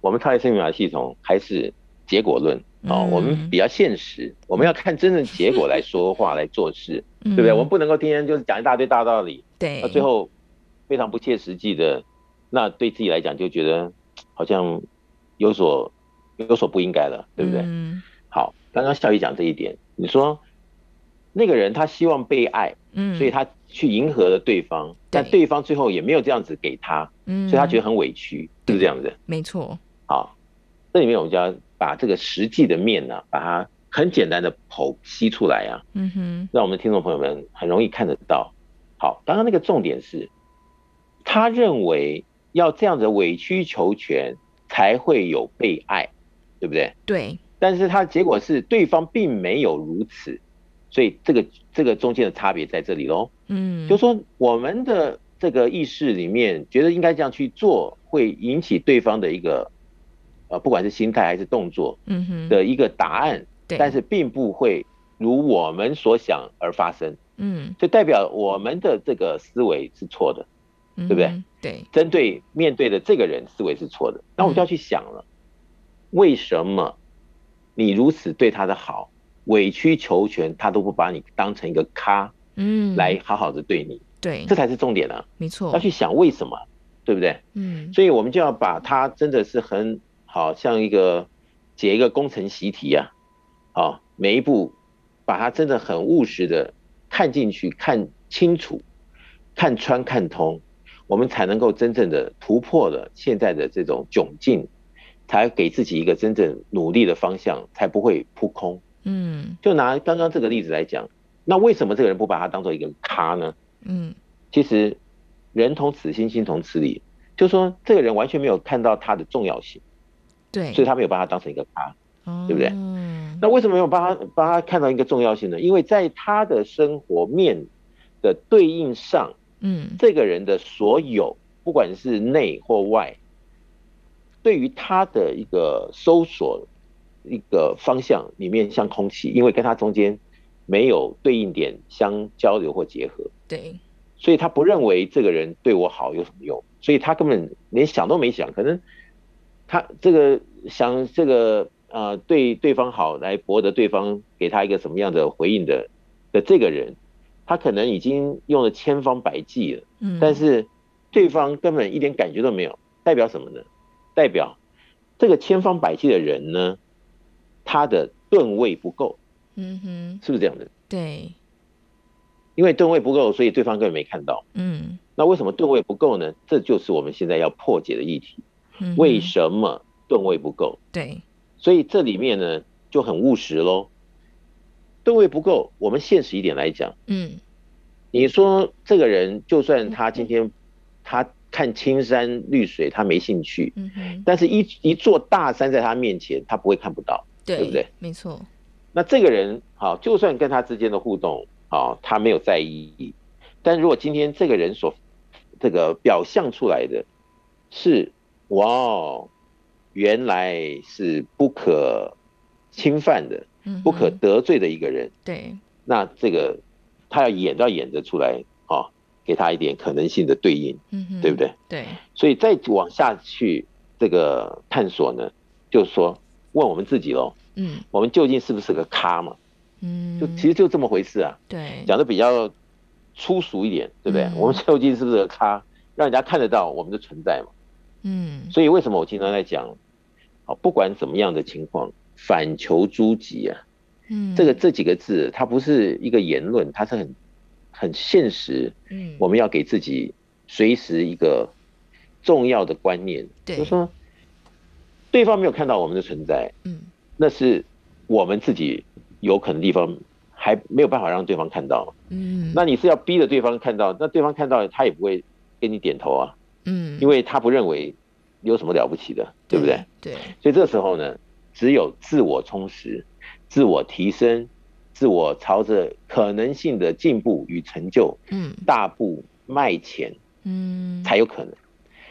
我们超级生命系统还是结果论哦。我们比较现实，我们要看真正结果来说话来做事，对不对？我们不能够天天就是讲一大堆大道理，对，那最后非常不切实际的，那对自己来讲就觉得。好像有所有所不应该了，对不对？嗯。好，刚刚孝仪讲这一点，你说那个人他希望被爱，嗯，所以他去迎合了对方，但对方最后也没有这样子给他，嗯，所以他觉得很委屈，是不是这样子？没错。好，这里面我们就要把这个实际的面呢、啊，把它很简单的剖析出来啊，嗯哼，让我们听众朋友们很容易看得到。好，刚刚那个重点是，他认为。要这样子委曲求全才会有被爱，对不对？对。但是他结果是对方并没有如此，所以这个这个中间的差别在这里喽。嗯，就是说我们的这个意识里面觉得应该这样去做，会引起对方的一个呃，不管是心态还是动作，嗯哼的一个答案。对。但是并不会如我们所想而发生。嗯。就代表我们的这个思维是错的。对不对？对，针对面对的这个人思维是错的，那我们就要去想了，为什么你如此对他的好，委曲求全，他都不把你当成一个咖，嗯，来好好的对你，对，这才是重点啊，没错，要去想为什么，对不对？嗯，所以我们就要把它真的是很好像一个解一个工程习题啊，好，每一步把它真的很务实的看进去，看清楚，看穿看通。我们才能够真正的突破了现在的这种窘境，才给自己一个真正努力的方向，才不会扑空。嗯，就拿刚刚这个例子来讲，那为什么这个人不把他当做一个咖呢？嗯，其实人同此心，心同此理，就是说这个人完全没有看到他的重要性，对，所以他没有把他当成一个咖，哦，对不对？那为什么没有把他把他看到一个重要性呢？因为在他的生活面的对应上。嗯，这个人的所有，不管是内或外，对于他的一个搜索一个方向里面像空气，因为跟他中间没有对应点相交流或结合，对，所以他不认为这个人对我好有什么用，所以他根本连想都没想，可能他这个想这个呃对对方好来博得对方给他一个什么样的回应的的这个人。他可能已经用了千方百计了，嗯，但是对方根本一点感觉都没有，代表什么呢？代表这个千方百计的人呢，他的吨位不够，嗯哼，是不是这样的？对，因为吨位不够，所以对方根本没看到，嗯，那为什么吨位不够呢？这就是我们现在要破解的议题，嗯，为什么吨位不够？对，所以这里面呢就很务实喽。吨位不够，我们现实一点来讲，嗯，你说这个人，就算他今天他看青山绿水，他没兴趣，嗯，但是一一座大山在他面前，他不会看不到，对，对不对？没错。那这个人，好，就算跟他之间的互动，好，他没有在意，但如果今天这个人所这个表象出来的是，哇，原来是不可侵犯的。不可得罪的一个人，对，那这个他要演都要演得出来啊，给他一点可能性的对应，嗯，对不对？对，所以再往下去这个探索呢，就是说问我们自己喽，嗯，我们究竟是不是个咖嘛？嗯，就其实就这么回事啊，对，讲的比较粗俗一点，对不对？我们究竟是不是个咖，让人家看得到我们的存在嘛？嗯，所以为什么我经常在讲，啊，不管怎么样的情况。反求诸己啊，嗯，这个这几个字，它不是一个言论，它是很很现实。嗯，我们要给自己随时一个重要的观念，对，就是说对方没有看到我们的存在，嗯，那是我们自己有可能地方还没有办法让对方看到，嗯，那你是要逼着对方看到，那对方看到他也不会给你点头啊，嗯，因为他不认为有什么了不起的，对不对？对，所以这个时候呢。只有自我充实、自我提升、自我朝着可能性的进步与成就，嗯，大步迈前，嗯，才有可能。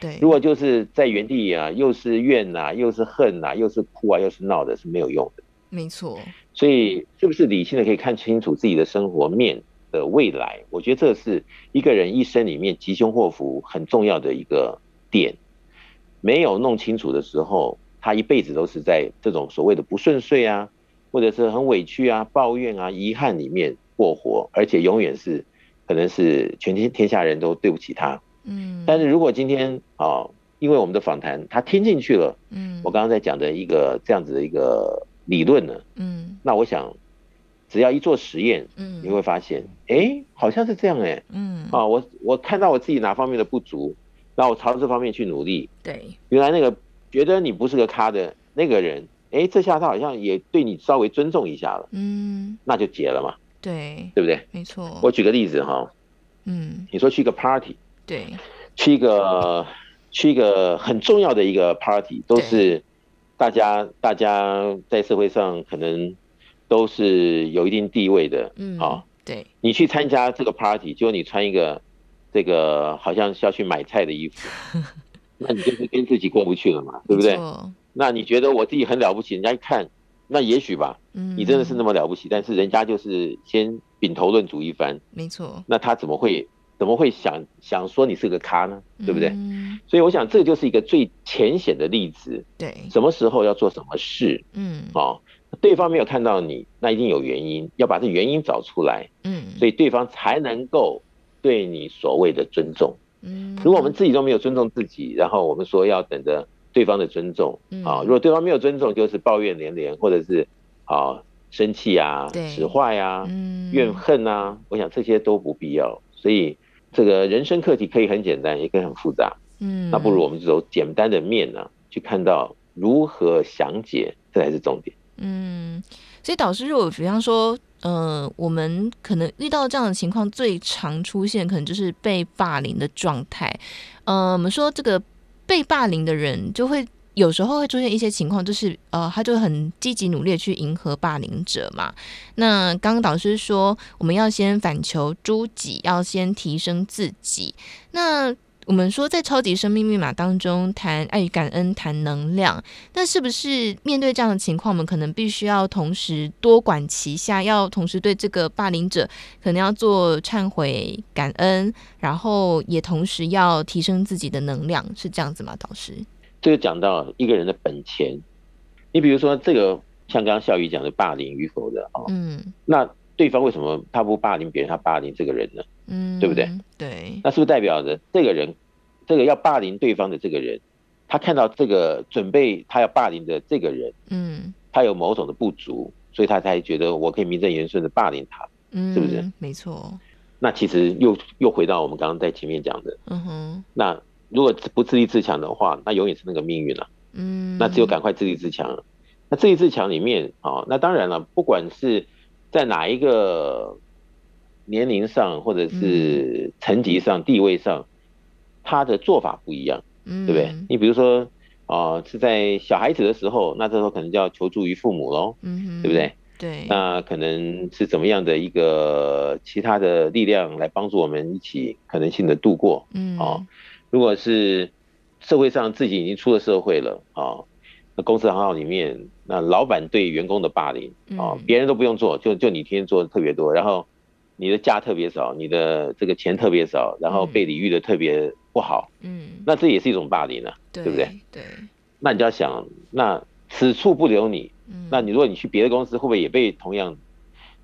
对，如果就是在原地啊，又是怨呐、啊，又是恨呐、啊，又是哭啊，又是闹的，是没有用的。没错。所以，是不是理性的可以看清楚自己的生活面的未来？我觉得这是一个人一生里面吉凶祸福很重要的一个点。没有弄清楚的时候。他一辈子都是在这种所谓的不顺遂啊，或者是很委屈啊、抱怨啊、遗憾里面过活，而且永远是可能是全天天下人都对不起他。嗯，但是如果今天啊，因为我们的访谈他听进去了，嗯，我刚刚在讲的一个这样子的一个理论呢，嗯，那我想只要一做实验，嗯，你会发现，哎，好像是这样哎，嗯，啊，我我看到我自己哪方面的不足，然后我朝这方面去努力，对，原来那个。觉得你不是个咖的那个人，哎，这下他好像也对你稍微尊重一下了，嗯，那就结了嘛，对，对不对？没错。我举个例子哈，嗯，你说去一个 party，对，去一个去一个很重要的一个 party，都是大家大家在社会上可能都是有一定地位的，嗯，啊，对，你去参加这个 party，结果你穿一个这个好像是要去买菜的衣服。那你就是跟自己过不去了嘛，对不对？那你觉得我自己很了不起，人家一看，那也许吧，你真的是那么了不起，但是人家就是先品头论足一番，没错。那他怎么会怎么会想想说你是个咖呢？对不对？所以我想这就是一个最浅显的例子。对，什么时候要做什么事？嗯，哦，对方没有看到你，那一定有原因，要把这原因找出来。嗯，所以对方才能够对你所谓的尊重。嗯，如果我们自己都没有尊重自己，然后我们说要等着对方的尊重，啊，如果对方没有尊重，就是抱怨连连，或者是啊生气啊、使坏啊、怨恨啊，我想这些都不必要。所以这个人生课题可以很简单，也可以很复杂。嗯，那不如我们就走简单的面呢，去看到如何详解，这才是重点。嗯，所以导师，如果比方说。呃，我们可能遇到这样的情况，最常出现可能就是被霸凌的状态。呃，我们说这个被霸凌的人，就会有时候会出现一些情况，就是呃，他就很积极努力去迎合霸凌者嘛。那刚刚导师说，我们要先反求诸己，要先提升自己。那我们说，在超级生命密码当中谈爱与感恩，谈能量，那是不是面对这样的情况，我们可能必须要同时多管齐下，要同时对这个霸凌者可能要做忏悔、感恩，然后也同时要提升自己的能量，是这样子吗？导师，这个讲到一个人的本钱，你比如说这个像刚刚孝瑜讲的霸凌与否的啊，嗯，那对方为什么他不霸凌别人，他霸凌这个人呢？嗯，对不对？对，那是不是代表着这个人，这个要霸凌对方的这个人，他看到这个准备他要霸凌的这个人，嗯，他有某种的不足，所以他才觉得我可以名正言顺的霸凌他，嗯，是不是？没错。那其实又又回到我们刚刚在前面讲的，嗯哼。那如果不自立自强的话，那永远是那个命运了，嗯。那只有赶快自立自强。那自立自强里面啊，那当然了，不管是在哪一个。年龄上或者是层级上、地位上，他的做法不一样，对不对？你比如说啊，是在小孩子的时候，那这时候可能就要求助于父母喽，对不对？对，那可能是怎么样的一个其他的力量来帮助我们一起可能性的度过？嗯，哦，如果是社会上自己已经出了社会了，啊，那公司行号里面，那老板对员工的霸凌，啊，别人都不用做，就就你天天做的特别多，然后你的假特别少，你的这个钱特别少，然后被礼遇的特别不好，嗯，那这也是一种霸凌啊，对不对？对，那你就要想，那此处不留你。嗯那你如果你去别的公司，会不会也被同样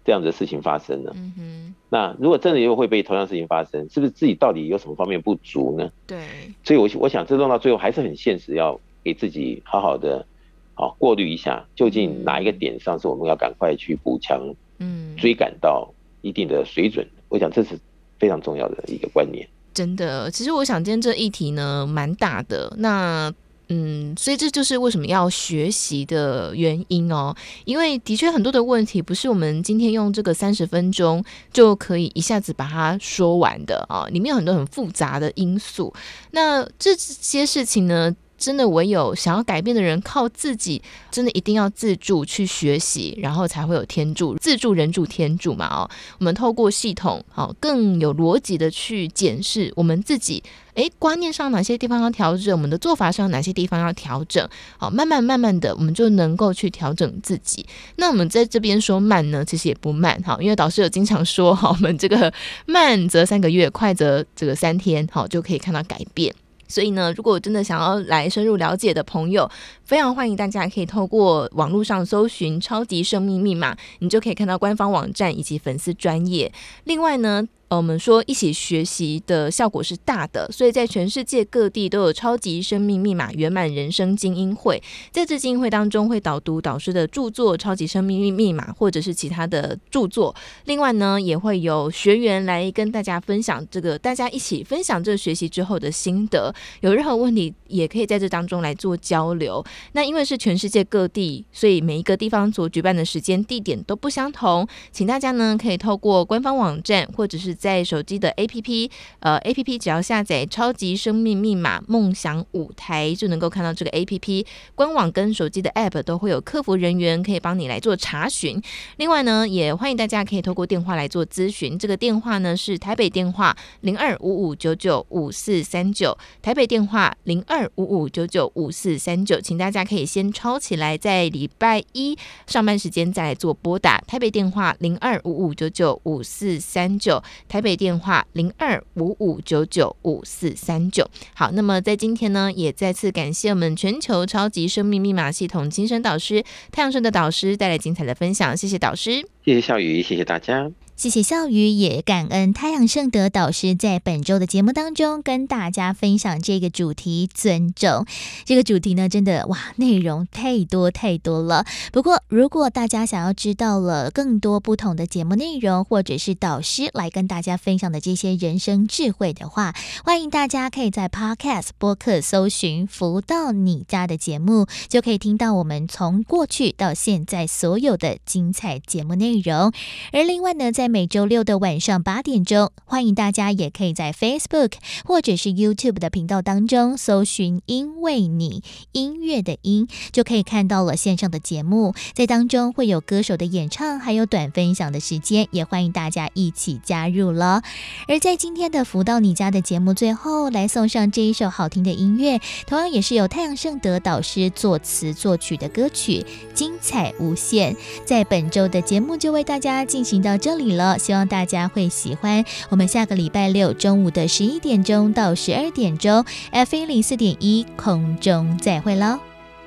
这样的事情发生呢？嗯哼。那如果真的又会被同样事情发生，是不是自己到底有什么方面不足呢？对。所以我，我我想，这弄到最后还是很现实，要给自己好好的好过滤一下，究竟哪一个点上是我们要赶快去补强，嗯，追赶到一定的水准。我想这是非常重要的一个观念。真的，其实我想今天这议题呢，蛮大的。那。嗯，所以这就是为什么要学习的原因哦。因为的确很多的问题不是我们今天用这个三十分钟就可以一下子把它说完的啊，里面有很多很复杂的因素。那这些事情呢，真的唯有想要改变的人，靠自己，真的一定要自助去学习，然后才会有天助，自助人助天助嘛哦。我们透过系统，好更有逻辑的去检视我们自己，诶，观念上哪些地方要调整，我们的做法上哪些地方要调整，好，慢慢慢慢的，我们就能够去调整自己。那我们在这边说慢呢，其实也不慢哈，因为导师有经常说哈，我们这个慢则三个月，快则这个三天，好就可以看到改变。所以呢，如果真的想要来深入了解的朋友，非常欢迎大家可以透过网络上搜寻“超级生命密码”，你就可以看到官方网站以及粉丝专业。另外呢，我们说一起学习的效果是大的，所以在全世界各地都有超级生命密码圆满人生精英会。在这精英会当中，会导读导师的著作《超级生命密码》或者是其他的著作。另外呢，也会有学员来跟大家分享这个，大家一起分享这个学习之后的心得。有任何问题，也可以在这当中来做交流。那因为是全世界各地，所以每一个地方所举办的时间地点都不相同，请大家呢可以透过官方网站或者是在手机的 APP，呃，APP 只要下载“超级生命密码梦想舞台”，就能够看到这个 APP 官网跟手机的 App 都会有客服人员可以帮你来做查询。另外呢，也欢迎大家可以透过电话来做咨询。这个电话呢是台北电话零二五五九九五四三九，台北电话零二五五九九五四三九，请大家可以先抄起来，在礼拜一上班时间再来做拨打。台北电话零二五五九九五四三九。台北电话零二五五九九五四三九。好，那么在今天呢，也再次感谢我们全球超级生命密码系统精神导师太阳神的导师带来精彩的分享，谢谢导师，谢谢小雨，谢谢大家。谢谢笑宇，也感恩太阳盛德导师在本周的节目当中跟大家分享这个主题——尊重。这个主题呢，真的哇，内容太多太多了。不过，如果大家想要知道了更多不同的节目内容，或者是导师来跟大家分享的这些人生智慧的话，欢迎大家可以在 Podcast 播客搜寻“福到你家”的节目，就可以听到我们从过去到现在所有的精彩节目内容。而另外呢，在每周六的晚上八点钟，欢迎大家也可以在 Facebook 或者是 YouTube 的频道当中搜寻“因为你音乐的音”，就可以看到了线上的节目。在当中会有歌手的演唱，还有短分享的时间，也欢迎大家一起加入了。而在今天的福到你家的节目最后，来送上这一首好听的音乐，同样也是由太阳盛德导师作词作曲的歌曲，精彩无限。在本周的节目就为大家进行到这里了，希望大家会喜欢。我们下个礼拜六中午的十一点钟到十二点钟，FM 零四点一空中再会喽，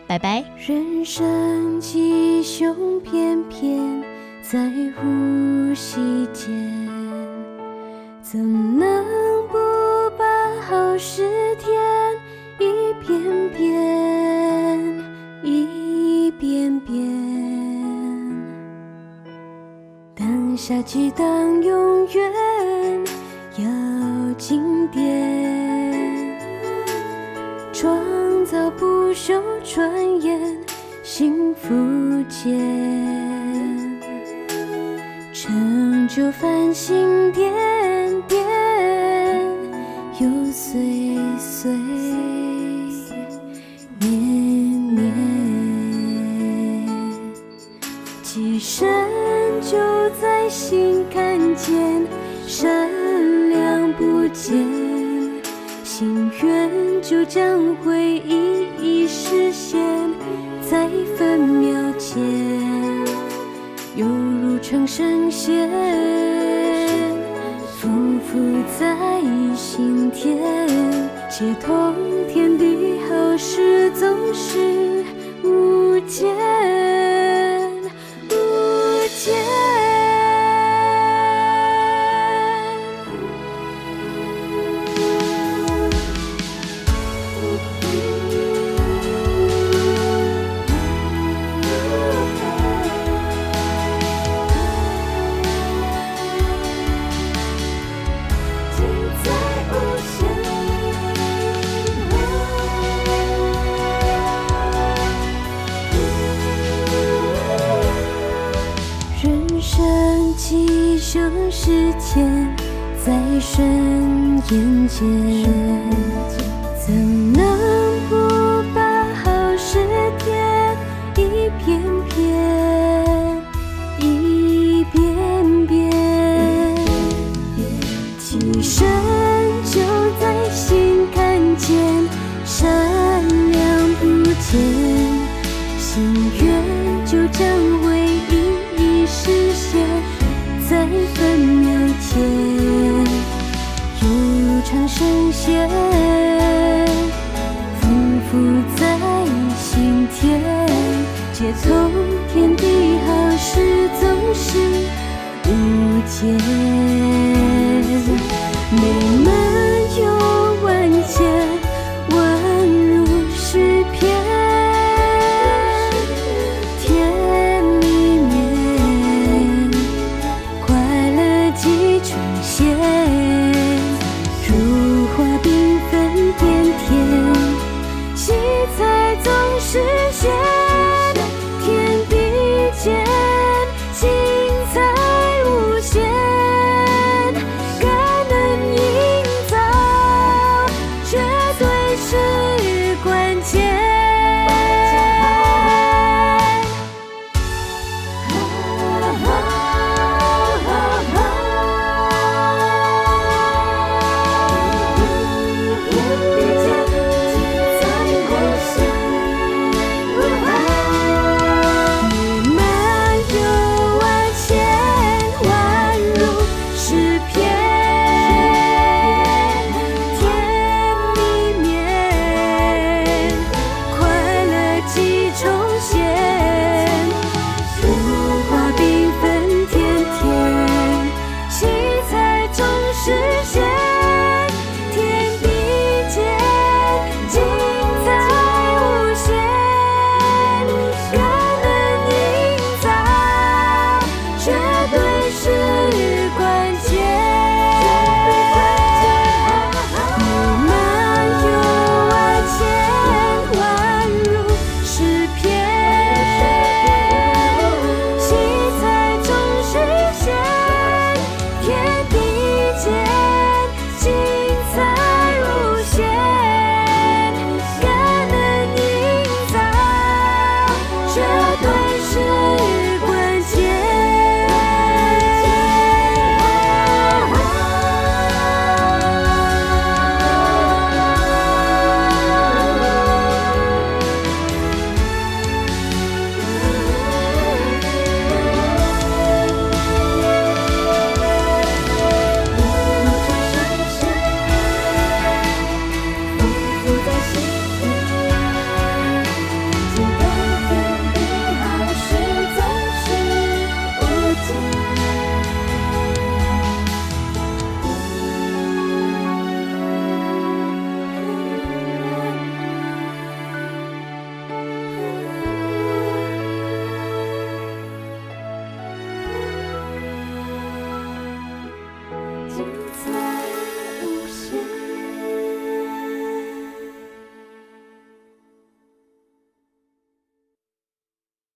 拜拜。人生吉凶偏偏在呼吸间，怎能不把好事添下激荡永远要经典，创造不朽传言幸福间，成就繁星点点，又岁岁年年，机身就在心看见，闪亮不见，心愿就将会一一实现，在分秒间。犹如长生仙，匍匐在心田，解通天地好事总是无间。细数时间，在瞬间间。间